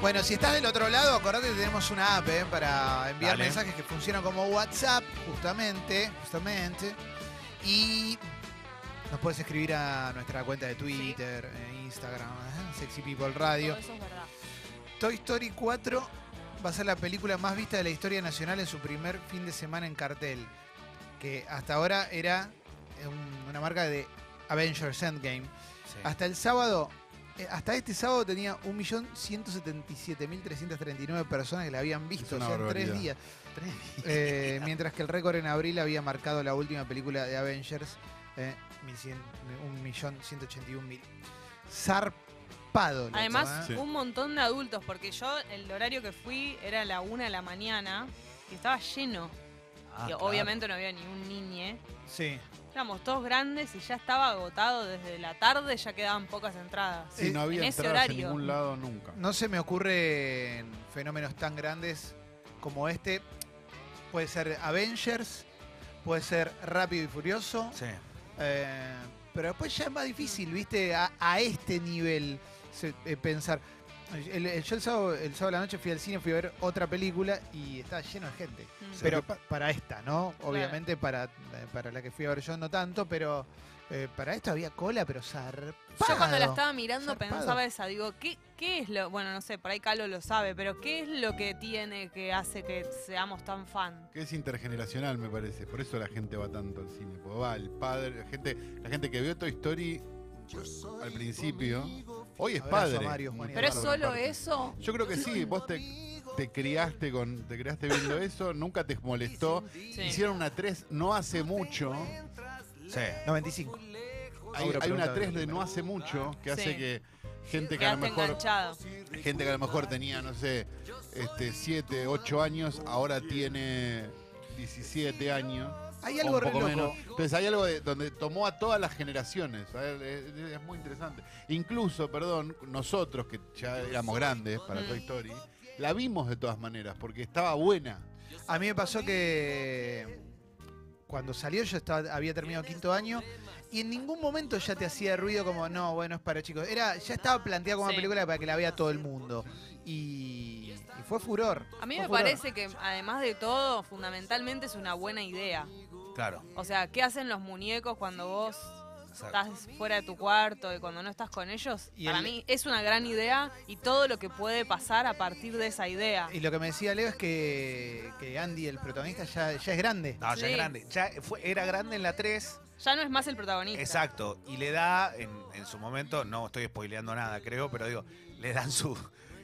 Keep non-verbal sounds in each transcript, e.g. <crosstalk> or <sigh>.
Bueno, si estás del otro lado, acordate que tenemos una app eh, para enviar Dale. mensajes que funcionan como WhatsApp, justamente, justamente. Y nos puedes escribir a nuestra cuenta de Twitter, eh, Instagram, eh, Sexy People Radio. Todo eso es verdad. Toy Story 4 va a ser la película más vista de la historia nacional en su primer fin de semana en cartel. Que hasta ahora era un- una marca de Avengers Endgame. Sí. Hasta el sábado, hasta este sábado tenía 1.177.339 personas que la habían visto, una o sea, en tres barbaridad. días. <laughs> Eh, mientras que el récord en abril había marcado la última película de Avengers, eh, 1.181.000. Zarpado. Además, ¿eh? Sí. un montón de adultos, porque yo el horario que fui era la una de la mañana y estaba lleno. Ah, y claro. obviamente no había ni un niñe. Sí. Éramos todos grandes y ya estaba agotado desde la tarde, ya quedaban pocas entradas. Sí, no había en ese entradas en horario. ningún lado nunca. No se me ocurren fenómenos tan grandes como este. Puede ser Avengers, puede ser Rápido y Furioso, Sí. eh, pero después ya es más difícil, ¿viste? A, a este nivel se- eh, pensar. El, el- yo el sábado, el sábado de la noche fui al cine, fui a ver otra película y estaba lleno de gente. Mm. Pero pa- para esta, ¿no? Obviamente para, eh, para la que fui a ver yo no tanto, pero eh, para esto había cola, pero zarpado. Yo cuando la estaba mirando Zarpado. pensaba esa, digo, ¿qué, ¿qué es lo, bueno, no sé, por ahí Calo lo sabe, pero qué es lo que tiene que hace que seamos tan fan? Que es intergeneracional, me parece. Por eso la gente va tanto al cine. Porque va el padre, la gente, la gente que vio Toy Story al principio, hoy es Abrazo a padre. Mario, Juan y ¿Pero es Eduardo, solo eso? Yo creo que sí, vos te, te criaste con, te criaste viendo eso, nunca te molestó. Sí. Hicieron una 3 no hace mucho. Sí. 95. Hay, Mauro hay una pregunta 3 de no hace mucho que hace Sí. que gente que a lo Quedaste mejor enganchado. gente que a lo mejor tenía, no sé, este 7, 8 años, ahora tiene 17 años. Hay algo re poco loco. menos. Entonces hay algo de- donde tomó a todas las generaciones. Es, es muy interesante. Incluso, perdón, nosotros que ya éramos grandes para. Toy Story, la vimos de todas maneras porque estaba buena. A mí me pasó que cuando salió yo estaba, había terminado quinto año y en ningún momento ya te hacía ruido como, no, bueno, es para chicos. Era, ya estaba planteada como Sí. una película para que la vea todo el mundo. Y, y fue furor. A mí me furor. parece que además de todo, fundamentalmente es una buena idea. Claro. O sea, ¿qué hacen los muñecos cuando vos Exacto. estás fuera de tu cuarto y cuando no estás con ellos? Y Para el- mí es una gran idea y todo lo que puede pasar a partir de esa idea. Y lo que me decía Leo es que, que Andy, el protagonista, ya, ya es grande. No, ya es grande. Ya fue, era grande en la 3. Ya no es más el protagonista. Exacto. Y le da, en, en su momento, no estoy spoileando nada, creo, pero digo, le dan su,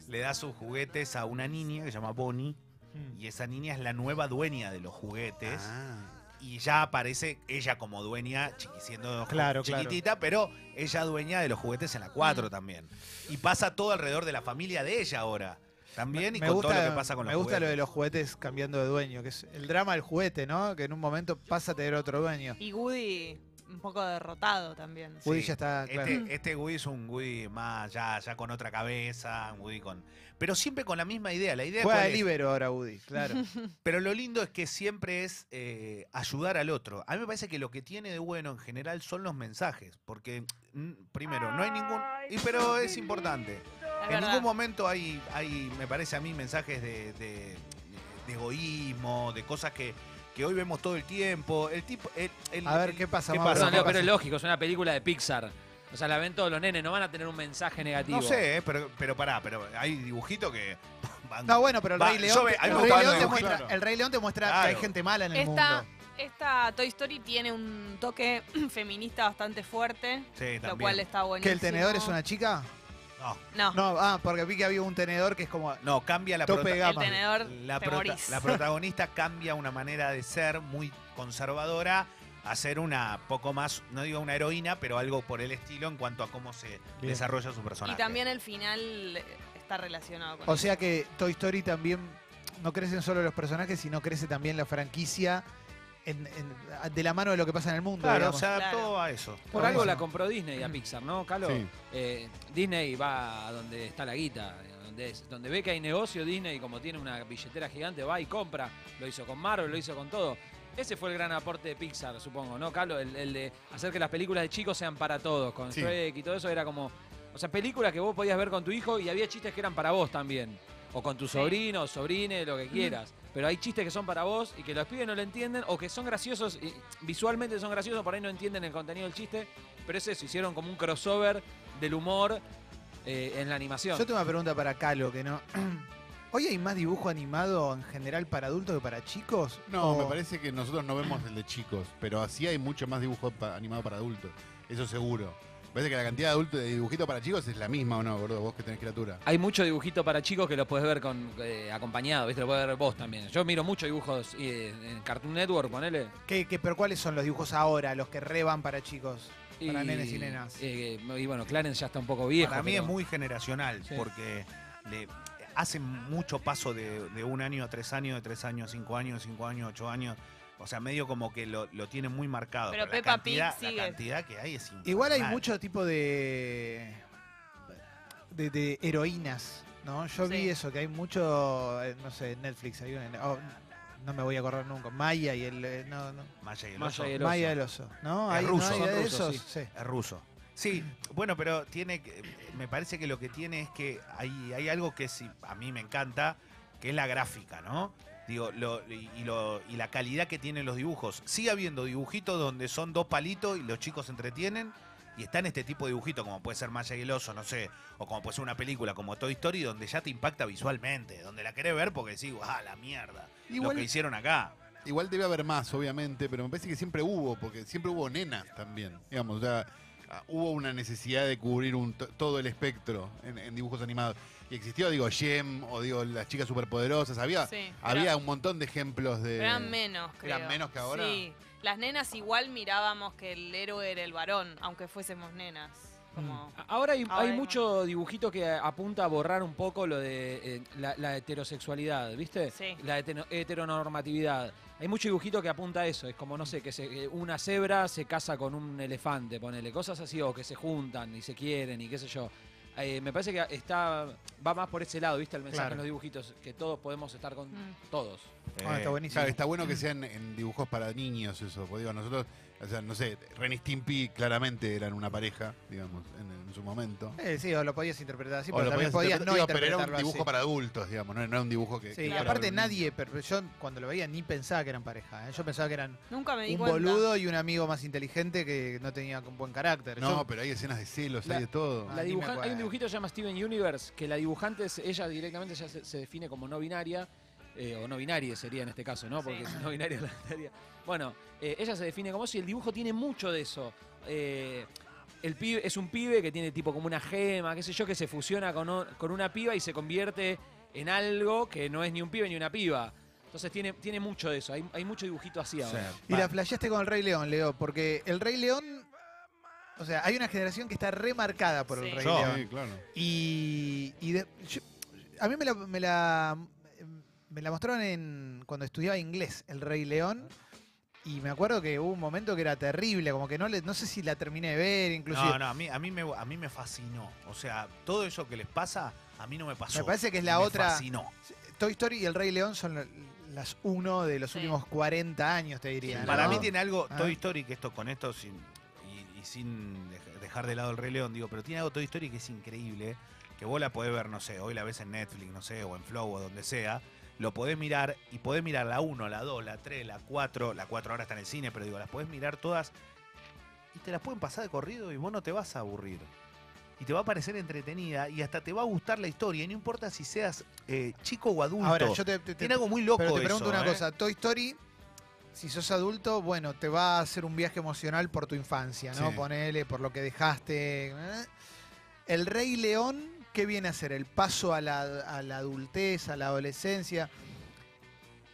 le da sus juguetes a una niña que se llama Bonnie. Y esa niña es la nueva dueña de los juguetes. Ah. Y ya aparece ella como dueña, chiqui- siendo Claro, claro. chiquitita, pero ella dueña de los juguetes en la 4 también. Y pasa todo alrededor de la familia de ella ahora. También y me con gusta, todo lo que pasa con me los gusta lo de juguetes. los juguetes cambiando de dueño, que es el drama del juguete, ¿no? Que en un momento pasa a tener otro dueño. Y Woody un poco derrotado también. Woody Sí. ya está, claro. Este, este Woody es un Woody más, ya, ya con otra cabeza, un Woody con. Pero siempre con la misma idea. La idea Juega de libero ahora Woody, claro. <laughs> Pero lo lindo es que siempre es eh, ayudar al otro. A mí me parece que lo que tiene de bueno en general son los mensajes. Porque, mm, primero, no hay ningún. Y, pero es importante. Es en verdad. ningún momento hay, hay, me parece a mí, mensajes de, de- de egoísmo, de cosas que, que hoy vemos todo el tiempo. El tipo. el- el- A ver, ¿qué pasa, ¿qué pasa? Perdón, Leo, ¿Qué pero es lógico, es una película de Pixar. O sea, la ven todos los nenes, no van a tener un mensaje negativo. No sé, eh, pero, pero pará, pero hay dibujitos que. <laughs> van- No, bueno, pero el Rey León, el Rey León te muestra, el Rey León te muestra Claro. que hay gente mala en el Esta, mundo. esta Toy Story tiene un toque <clears throat> feminista bastante fuerte, Sí, lo cual está ¿Que buenísimo. el tenedor es una chica? No, No, No, ah, porque vi que había un tenedor que es como no, cambia la tope prota- de el gama. tenedor la, te prota- morís. la protagonista cambia una manera de ser muy conservadora a ser una poco más, no digo una heroína, pero algo por el estilo en cuanto a cómo se Bien. desarrolla su personaje. Y también el final está relacionado con O eso. sea que Toy Story también no crecen solo los personajes, sino crece también la franquicia en- en- de la mano de lo que pasa en el mundo. Claro, digamos. se adaptó Claro. a eso. Por algo la compró Disney a Pixar, ¿no, Calo? Sí. Eh, Disney va a donde está la guita, donde, es- donde ve que hay negocio, Disney, como tiene una billetera gigante, va y compra. Lo hizo con Marvel, lo hizo con todo. Ese fue el gran aporte de Pixar, supongo, ¿no, Calo? El, el de hacer que las películas de chicos sean para todos. Con Sí. Shrek y todo eso era como O sea, películas que vos podías ver con tu hijo y había chistes que eran para vos también. O con tu Sí. sobrino, sobrine, lo que quieras. Pero hay chistes que son para vos y que los pibes no lo entienden o que son graciosos, y visualmente son graciosos, por ahí no entienden el contenido del chiste. Pero es eso, hicieron como un crossover del humor eh, en la animación. Yo tengo una pregunta para Calo, que no. <clears throat> ¿Hoy hay más dibujo animado en general para adultos que para chicos? No, ¿O- me parece que nosotros no vemos el de chicos, pero así hay mucho más dibujo pa- animado para adultos. Eso seguro. Parece que la cantidad de adultos de dibujitos para chicos es la misma o no, gordo, vos que tenés criatura. Hay mucho dibujito para chicos que los puedes ver con eh, acompañado, ¿viste? Lo puedes ver vos también. Yo miro mucho dibujos eh, en Cartoon Network, ponele. ¿Qué, qué- pero cuáles son los dibujos ahora, los que reban para chicos? Para nenes y nenas. eh, y bueno, Clarence ya está un poco viejo. Para mí pero- es muy generacional, Sí. porque le hacen mucho paso de, de un año a tres años, de tres años a cinco años, de cinco años a ocho años. O sea, medio como que lo, lo tienen muy marcado. Pero la Peppa Pig cantidad, sigue. La cantidad que hay es Igual hay infernal. mucho tipo de, de, de heroínas, ¿no? Yo vi eso, que hay mucho, eh, no sé, en Netflix, hay una, oh, no me voy a acordar nunca, Maya y el, eh, no, no, Maya y el oso. y el Maya oso. el oso, ¿no? Es Hay, ruso. ¿no hay de rusos, esos? Sí. Es ruso. Sí, bueno, pero tiene que- me parece que lo que tiene es que hay, hay algo que sí, a mí me encanta, que es la gráfica, ¿no? Digo, lo- y, y lo- y la calidad que tienen los dibujos. Sigue habiendo dibujitos donde son dos palitos y los chicos se entretienen. Y están este tipo de dibujitos, como puede ser Maya y el oso, no sé, o como puede ser una película como Toy Story, donde ya te impacta visualmente, donde la querés ver porque decís, ah, la mierda, Igual- lo que hicieron acá. Igual debe haber más, obviamente, pero me parece que siempre hubo, porque siempre hubo nenas también. Digamos, sea, ah, hubo una necesidad de cubrir un to- todo el espectro en, en dibujos animados. Y existió, digo, Gem o digo, las chicas superpoderosas. Había, Sí, había pero- un montón de ejemplos de. eran menos, creo. ¿Eran menos que ahora? Sí. Las nenas igual mirábamos que el héroe era el varón, aunque fuésemos nenas. Como... A- Ahora hay, Ahora hay hay mucho dibujito que apunta a borrar un poco lo de eh, la, la heterosexualidad, ¿viste? Sí. La hetero- heteronormatividad. Hay mucho dibujito que apunta a eso. Es como, no sé, que se- que una cebra se casa con un elefante, ponele. Cosas así, o que se juntan y se quieren y qué sé yo. Eh, me parece que está va más por ese lado, ¿viste? El mensaje Claro. en los dibujitos, que todos podemos estar con Mm. todos. Ah, Eh, está buenísimo. Claro, está bueno que sean en dibujos para niños eso. Porque digo, nosotros, o sea, no sé, Ren y Stimpy claramente eran una pareja, digamos, en, en su momento. Eh, sí, o lo podías interpretar así, O pero lo también podías no digo, pero era un dibujo así. para adultos, digamos, no, no era un dibujo que. Sí, que y para aparte nadie, pero yo cuando lo veía ni pensaba que eran pareja. ¿eh? Yo pensaba que eran Nunca me di un cuenta. boludo y un amigo más inteligente que no tenía un buen carácter. No, Yo- pero hay escenas de celos, La- hay de todo. Ah, La ni me dibujan- hay un dibujito que se llama Steven Universe, que la dibujante, es- ella directamente ya se, se define como no binaria, eh, o no binaria sería en este caso, ¿no? Porque Sí. si no binaria la binaria. Bueno, eh, ella se define como si el dibujo tiene mucho de eso. Eh, el pibe es un pibe que tiene tipo como una gema, qué sé yo, que se fusiona con, o- con una piba y se convierte en algo que no es ni un pibe ni una piba. Entonces tiene, tiene mucho de eso, hay, hay mucho dibujito así ahora. Y la flasheaste con el Rey León, Leo, porque el Rey León. O sea, hay una generación que está remarcada por el. Rey. León. Sí, claro. Y, y de- yo- a mí me la, me la me la mostraron en cuando estudiaba inglés, el Rey León. Y me acuerdo que hubo un momento que era terrible, como que no le, no sé si la terminé de ver, inclusive. No, no, a mí, a, mí me, a mí me fascinó. O sea, todo eso que les pasa, a mí no me pasó. Me parece que es la Me otra- fascinó. Toy Story y el Rey León son la- las uno de los Sí. últimos 40 años, te diría. ¿no? Para mí tiene algo, Ah. Toy Story, que esto con esto sin, y, y sin dej- dejar de lado el Rey León, digo, pero tiene algo Toy Story que es increíble, que vos la podés ver, no sé, hoy la ves en Netflix, no sé, o en Flow o donde sea, lo podés mirar y podés mirar la 1, la 2, la 3, la 4, la 4 ahora está en el cine, pero digo, las podés mirar todas y te las pueden pasar de corrido y vos no te vas a aburrir. Y te va a parecer entretenida y hasta te va a gustar la historia, y no importa si seas eh, chico o adulto. Ahora, yo te, tiene algo muy loco pero te pregunto eso, una ¿eh? cosa. Toy Story, si sos adulto, bueno, te va a hacer un viaje emocional por tu infancia, ¿no? Sí. Ponele, por lo que dejaste. ¿eh? El Rey León, ¿qué viene a hacer? El paso a la, a la adultez, a la adolescencia.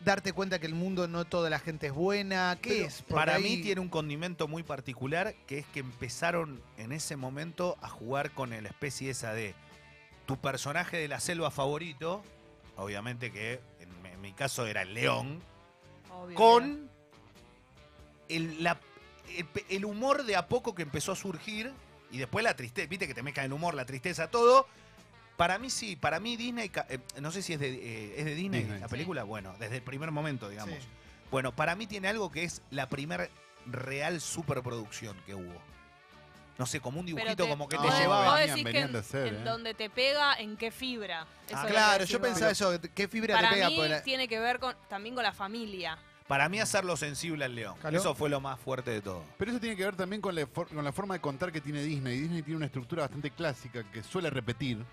Darte cuenta que el mundo no toda la gente es buena. ¿Qué Pero es? Porque Para ahí- mí tiene un condimento muy particular, que es que empezaron en ese momento a jugar con la especie esa de tu personaje de la selva favorito, obviamente que en, en mi caso era el león, Obvio, con el, la- el pe- el humor de a poco que empezó a surgir y después la tristeza, viste que te mezcla el humor, la tristeza, todo. Para mí sí, para mí Disney, eh, no sé si es de, eh, ¿es de Disney, Disney. la Sí. película, bueno, desde el primer momento, digamos. Sí. Bueno, para mí tiene algo que es la primer real superproducción que hubo. no sé, como un dibujito como que No, te llevaba. Venían- decís que venían en, de hacer, en ¿eh? donde te pega, ¿en qué fibra? Eso que Claro, yo pensaba eso, ¿qué fibra Para te pega? mí la- tiene que ver con, también con la familia. Para mí hacerlo sensible al león. ¿Caló? Eso fue lo más fuerte de todo. Pero eso tiene que ver también con la, con la forma de contar que tiene Disney. Disney tiene una estructura bastante clásica que suele repetir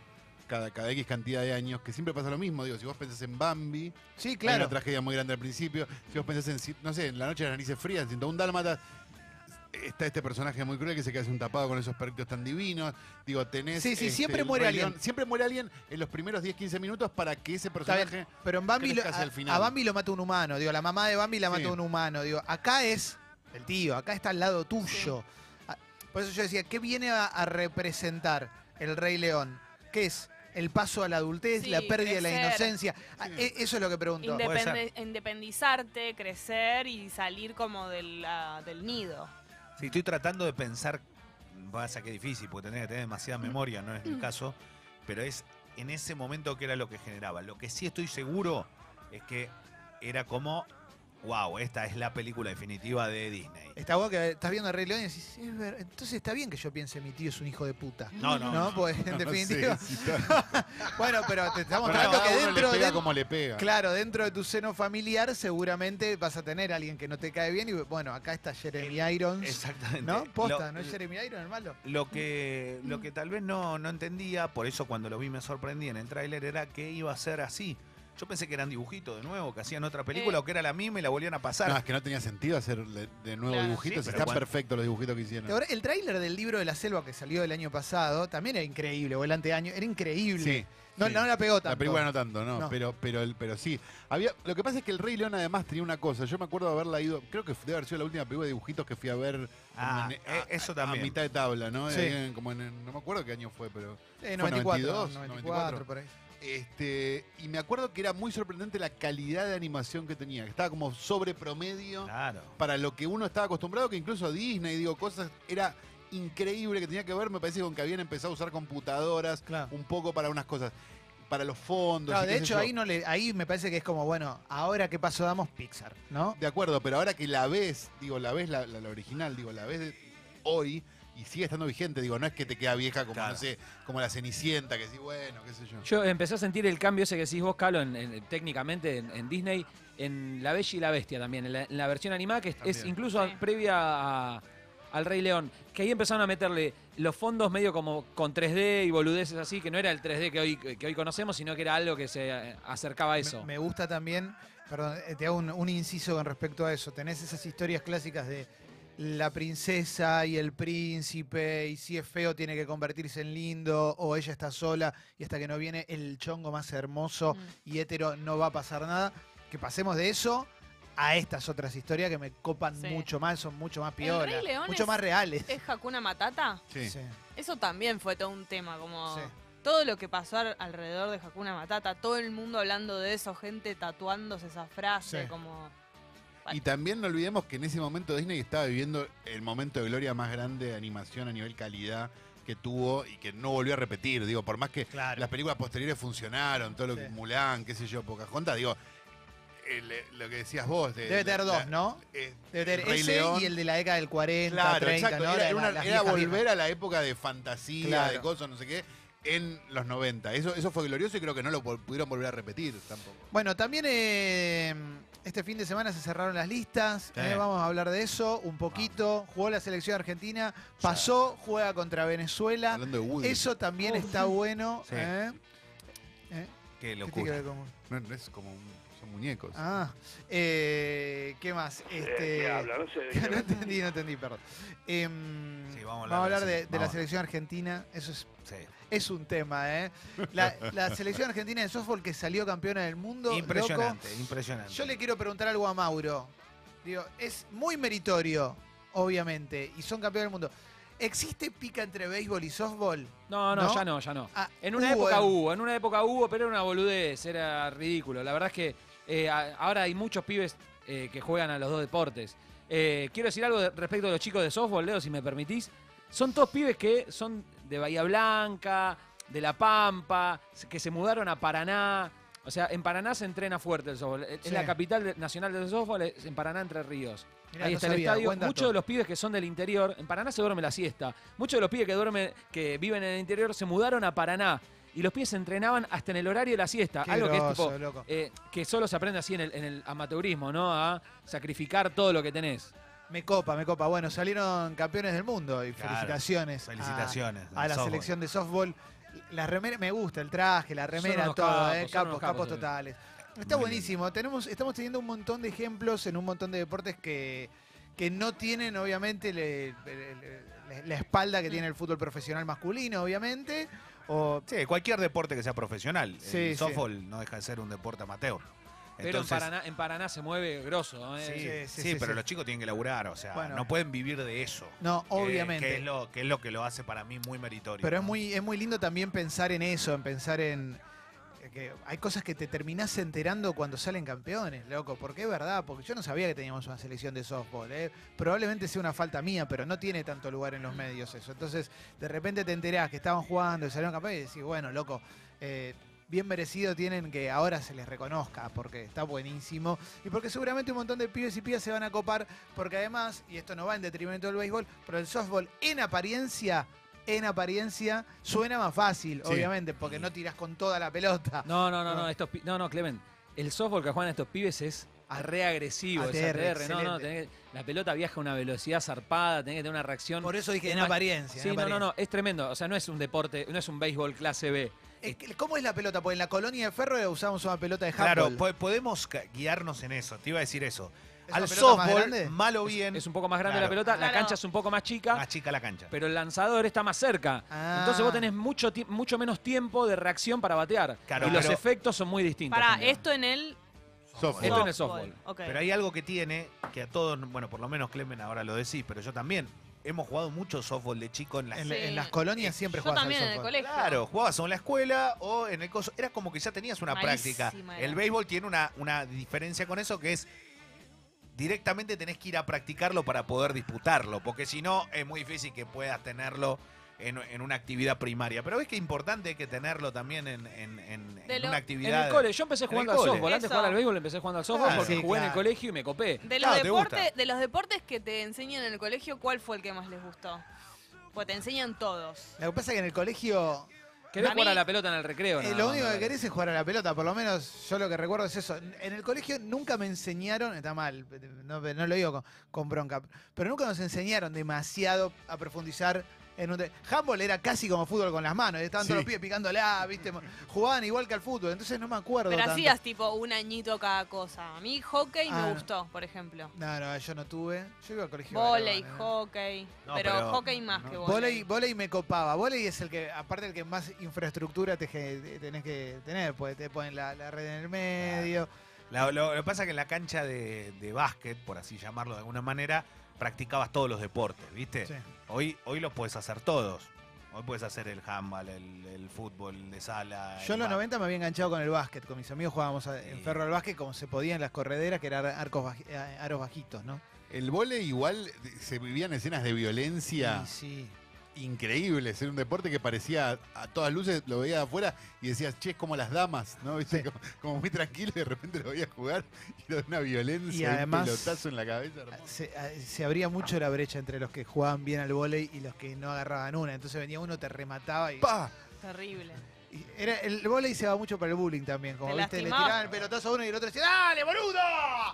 cada, cada X cantidad de años, que siempre pasa lo mismo. Digo, si vos pensás en Bambi, Sí, hay claro. una tragedia muy grande al principio. Si vos pensás en, no sé, en La Noche de las Narices Frías, en un Dálmata, está este personaje muy cruel que se queda un tapado con esos perritos tan divinos. Digo, tenés. Sí, sí, este, siempre muere Rey alguien. León. Siempre muere alguien en los primeros 10, 15 minutos para que ese personaje. Pero en Bambi lo- a, final. a Bambi lo mata un humano. Digo, la mamá de Bambi la Sí. mata un humano. Digo, acá es el tío, acá está al lado tuyo. Ah, Por eso yo decía, ¿qué viene a, a representar el Rey León? ¿Qué es? El paso a la adultez, Sí, la pérdida de la inocencia. Ah, Sí. e- Eso es lo que pregunto. Independe- independizarte, crecer y salir como de la- del nido. Sí, estoy tratando de pensar, pasa que es difícil porque tenés que tener demasiada memoria, no es Mm. el caso, pero es en ese momento que era lo que generaba. Lo que sí estoy seguro es que era como, wow, esta es la película definitiva de Disney. Está bueno que estás viendo el Rey León y decís, "Sí, es ver- entonces está bien que yo piense mi tío es un hijo de puta. No, no, ¿No? no. Pues en <laughs> definitiva. <laughs> Bueno, pero te estamos hablando que dentro le pega de. como le pega. Claro, dentro de tu seno familiar seguramente vas a tener a alguien que no te cae bien y bueno, acá está Jeremy Irons. Exactamente. ¿No? Posta, Lo- ¿no es Jeremy Irons el malo? Lo que, lo que tal vez no, no entendía, por eso cuando lo vi me sorprendí en el tráiler, era que iba a ser así. Yo pensé que eran dibujitos de nuevo, que hacían otra película Eh. o que era la misma y la volvían a pasar. No, es que no tenía sentido hacer de, de nuevo Claro. dibujitos. Sí, pero Están cuando- perfectos los dibujitos que hicieron. ¿Te acordás? El tráiler del libro de la selva que salió el año pasado también era increíble, o el anteaño, era increíble. Sí, no, sí. no la pegó tanto. La película no tanto, no, No. Pero, pero, el- pero sí. Había, lo que pasa es que el Rey León además tenía una cosa. Yo me acuerdo de haberla ido, creo que debe haber sido la última película de dibujitos que fui a ver Ah, en- eh, eso a también. mitad de tabla, ¿no? Sí. Ahí en- como en, no me acuerdo qué año fue, pero. Eh, Fue 94, 92, 94, por ahí. Este, y me acuerdo que era muy sorprendente la calidad de animación que tenía, que estaba como sobre promedio Claro. para lo que uno estaba acostumbrado, que incluso Disney, digo, cosas, era increíble que tenía que ver, me parece, con que habían empezado a usar computadoras Claro. un poco para unas cosas, para los fondos. Claro, y de hecho, yo. ahí no le, ahí me parece que es como, bueno, ahora qué paso damos Pixar, ¿no? De acuerdo, pero ahora que la ves, digo, la ves la, la- la original, digo, la ves de- hoy y sigue estando vigente, digo, no es que te queda vieja como, Claro. no sé, como la Cenicienta, que sí, bueno, qué sé yo. Yo empecé a sentir el cambio ese que decís vos, Calo, en- en- técnicamente en, en Disney, en La Bella y la Bestia también, en la, en la versión animada, que es, incluso Sí. previa a- al Rey León, que ahí empezaron a meterle los fondos medio como con 3D y boludeces así, que no era el 3D que hoy, que hoy conocemos, sino que era algo que se eh, acercaba a eso. Me, me gusta también, perdón, eh, te hago un, un inciso con respecto a eso. Tenés esas historias clásicas de la princesa y el príncipe, y si es feo tiene que convertirse en lindo, o ella está sola y hasta que no viene el chongo más hermoso Mm. y hétero no va a pasar nada. Que pasemos de eso a estas otras historias que me copan Sí. mucho más, son mucho más León mucho es- más reales. ¿Es Hakuna Matata? Sí. Sí, Eso también fue todo un tema, como sí. todo lo que pasó al- alrededor de Hakuna Matata, todo el mundo hablando de eso, gente tatuándose esa frase, Sí. como... Y también no olvidemos que en ese momento Disney estaba viviendo el momento de gloria más grande de animación a nivel calidad que tuvo y que no volvió a repetir. Digo, por más que Claro. las películas posteriores funcionaron, todo lo que Sí. Mulan, qué sé yo, Pocahontas, digo, el- lo que decías vos. de- Debe tener la- dos, ¿no? eh, Debe tener ese León. y el de la década del 40, Claro, 30, exacto. ¿no? Era, una- era volver viejas. a la época de fantasía, Claro. de cosas, no sé qué, en los 90. Eso, eso fue glorioso y creo que no lo pudieron volver a repetir tampoco. Bueno, también eh, este fin de semana se cerraron las listas. Sí. eh, vamos a hablar de eso un poquito. Jugó la selección argentina, pasó, juega contra Venezuela. Hablando de Woody. Eso también Oh. está bueno. Sí. ¿eh? ¿Eh? Qué ¿Qué tiene que locura. no es como un- son muñecos. Ah, eh, ¿qué más? Este, No sé de <laughs> qué no entendí, no entendí, perdón. Em, Sí, vamos a hablar vamos a hablar de de, eso. de la selección argentina. Eso es, Sí. es un tema, ¿eh? La, la selección argentina de softball que salió campeona del mundo. loco. Impresionante, impresionante. Yo le quiero preguntar algo a Mauro. Digo, es muy meritorio, obviamente, y son campeones del mundo. ¿Existe pica entre béisbol y softball? No, no, ¿No? ya no, ya no. Ah, En una hubo, época eh. hubo, en una época hubo, pero era una boludez, era ridículo. La verdad es que eh, ahora hay muchos pibes eh, que juegan a los dos deportes. Eh, quiero decir algo de- respecto a los chicos de softball, Leo, si me permitís. Son todos pibes que son de Bahía Blanca, de La Pampa, que se mudaron a Paraná. O sea, en Paraná se entrena fuerte el softball. Es la capital nacional del softball, es en Paraná, Entre Ríos. Mirá, Ahí no está el estadio. Muchos de los pibes que son del interior, en Paraná se duerme la siesta. Muchos de los pibes que duermen, que viven en el interior, se mudaron a Paraná. Y los pibes se entrenaban hasta en el horario de la siesta. Qué algo que es tipo. loco. eh, que solo se aprende así en el, en el amateurismo, ¿no? A sacrificar todo lo que tenés. Me copa, me copa. Bueno, salieron campeones del mundo y Claro, felicitaciones. a- Felicitaciones. A, la softball. selección de softball. La remera, me gusta el traje, la remera, todo, capos, eh, capos, capos, totales. Está Muy buenísimo. Tenemos, estamos teniendo un montón de ejemplos en un montón de deportes que, que no tienen, obviamente, le- le- le- la espalda que tiene el fútbol profesional masculino, obviamente. O Sí, cualquier deporte que sea profesional. Sí, el sí. softball no deja de ser un deporte amateur. Pero Entonces, en, Paraná, en Paraná se mueve grosso. ¿eh? Sí, Sí, sí, sí, sí, pero sí. los chicos tienen que laburar, o sea, Bueno. no pueden vivir de eso. no, que- obviamente. Que es, lo, que es lo que lo hace para mí muy meritorio. Pero es muy, es muy lindo también pensar en eso, en pensar en que hay cosas que te terminás enterando cuando salen campeones, loco, porque es verdad, porque yo no sabía que teníamos una selección de softball, ¿eh? probablemente sea una falta mía, pero no tiene tanto lugar en los medios eso. Entonces, de repente te enterás que estaban jugando y salieron campeones y decís, bueno, loco, eh, bien merecido tienen que ahora se les reconozca, porque está buenísimo y porque seguramente un montón de pibes y pibas se van a copar, porque además, y esto no va en detrimento del béisbol, pero el softball en apariencia en apariencia suena más fácil, Sí. obviamente, porque no tiras con toda la pelota. No, no, no, No. no, estos pi- no, no, Clemen. El softball que juegan estos pibes es A- re agresivo, es ATR, no, no, excelente. tenés que- la pelota viaja a una velocidad zarpada, tenés que tener una reacción. Por eso dije en apariencia. Sí, en no, no, apariencia. no, es tremendo. O sea, no es un deporte, no es un béisbol clase B. ¿Cómo es la pelota? Porque en la colonia de Ferro usamos una pelota de Claro, handball. po- podemos guiarnos en eso. Te iba a decir eso. ¿Es Al softball, grande? mal o bien, Es un poco más grande Claro. la pelota, la cancha es un poco más chica, más chica la cancha. pero el lanzador está más cerca. Ah. Entonces vos tenés mucho, mucho menos tiempo de reacción para batear. Claro, y los pero- efectos son muy distintos. Para, también. esto en el Softball. Esto en el softball. Pero hay algo que tiene que a todos, bueno, por lo menos Clemen ahora lo decís, pero yo también. Hemos jugado mucho softball de chico en la En, Sí. en las colonias siempre Yo jugabas al en el softball. colegio. Claro, jugabas o en la escuela o en el coso. Era como que ya tenías una Malísima práctica. era. El béisbol tiene una, una diferencia con eso que es directamente tenés que ir a practicarlo para poder disputarlo, porque si no es muy difícil que puedas tenerlo en, en una actividad primaria. Pero ves que es importante que tenerlo también en, en- en- en lo- una En actividad. el cole, yo empecé En jugando al softball. Antes de jugar al béisbol empecé jugando al softball Claro, porque sí, jugué en el colegio y me copé. De los, Claro, deportes, de los deportes que te enseñan en el colegio, ¿cuál fue el que más les gustó? Pues te enseñan todos. Lo que pasa es que en el colegio ¿Querés jugar a la pelota en el recreo? eh, nada lo más, único que querés es jugar a la pelota, por lo menos yo lo que recuerdo es eso. En el colegio nunca me enseñaron, está mal, no, no lo digo con, con bronca, pero nunca nos enseñaron demasiado a profundizar en un... Handball era casi como fútbol con las manos, estaban todos los pibes picándola, ¿viste? Jugaban igual que al fútbol, entonces no me acuerdo Pero tanto. hacías tipo un añito cada cosa. A mí hockey Ah, me no. gustó, por ejemplo. No, no, yo no tuve. Yo iba al colegio. ¿eh? hockey. No, pero, pero- hockey más no. que Volei, volei. volei me copaba. Volei es el que, aparte el que más infraestructura te, tenés que tener, pues te ponen la, la red en el medio. La- lo, lo que pasa es que en la cancha de, de básquet, por así llamarlo de alguna manera, practicabas todos los deportes, ¿viste? Sí. Hoy, hoy los puedes hacer todos. Hoy puedes hacer el handball, el, el fútbol de sala. Yo en los ba- 90 me había enganchado con el básquet. Con mis amigos jugábamos a- en. Ferro al básquet como se podía en las correderas, que eran arcos eh, aros bajitos, ¿no? El vole igual se vivían escenas de violencia Sí, sí. Increíbles. Era un deporte que parecía a todas luces, lo veía de afuera y decías, che, es como las damas, ¿no? ¿Viste? Sí. Como, como muy tranquilo y de repente lo veía jugar y era una violencia, Y además- un pelotazo en la cabeza. Se, a- se abría mucho la brecha entre los que jugaban bien al vóley y los que no agarraban una. Entonces venía uno, te remataba y... ¡Pa! Terrible. Era, el vóley se va mucho para el bullying también. Como Te viste, le tiraban el pelotazo a uno y el otro decía, ¡dale, boludo!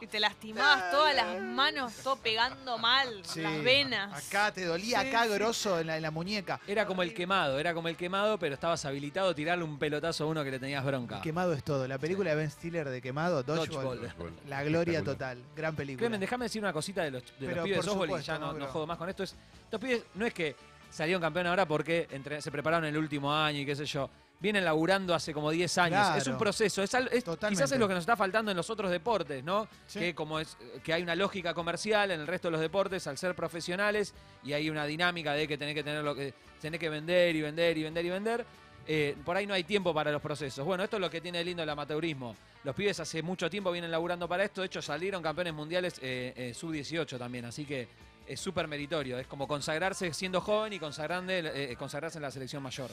Y te lastimabas todas las manos, todo pegando mal, Sí. las venas. Acá te dolía, Sí, acá sí. grosso en la, en la muñeca. Era como el quemado, era como el quemado, pero estabas habilitado a tirarle un pelotazo a uno que le tenías bronca. Quemado es todo. La película de Ben Stiller de Quemado, Dodgeball, Dodgeball. la gloria total. Gran película. Clemen, déjame decir una cosita de los, de los pibes de softball y supuesto, ya no, Mauro. no jodo más con esto. Es, estos pibes no es que salieron campeón ahora porque entre- se prepararon el último año y qué sé yo. Vienen laburando hace como 10 años. Claro. Es un proceso. Es, es- quizás es lo que nos está faltando en los otros deportes, ¿no? Sí. Que como es que hay una lógica comercial en el resto de los deportes al ser profesionales y hay una dinámica de que tenés que tener lo que tenés que vender y vender y vender y vender. eh, por ahí no hay tiempo para los procesos. Bueno, esto es lo que tiene lindo el amateurismo. Los pibes hace mucho tiempo vienen laburando para esto. De hecho, salieron campeones mundiales eh, eh, sub-18 también. Así que es súper meritorio. Es como consagrarse siendo joven y consagrarse en la selección mayor.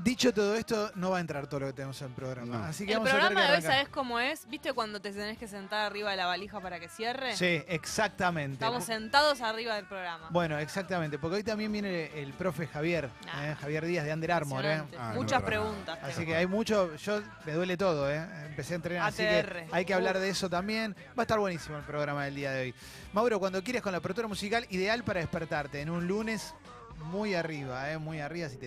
Dicho todo esto, no va a entrar todo lo que tenemos en el programa. No. Así que El vamos a tener programa que de hoy. ¿sabes cómo es? ¿Viste cuando te tenés que sentar arriba de la valija para que cierre? Sí, exactamente. Estamos sentados arriba del programa. Bueno, exactamente, porque hoy también viene el profe Javier, Ah. eh, Javier Díaz de Under Armour. eh. Ah, Muchas preguntas. Así que hay mucho, yo me duele todo, ¿eh? empecé a entrenar, así ATR. que hay que hablar de eso también. Va a estar buenísimo el programa del día de hoy. Mauro, cuando quieres con la apertura musical, ideal para despertarte en un lunes muy arriba, ¿eh? muy arriba, si te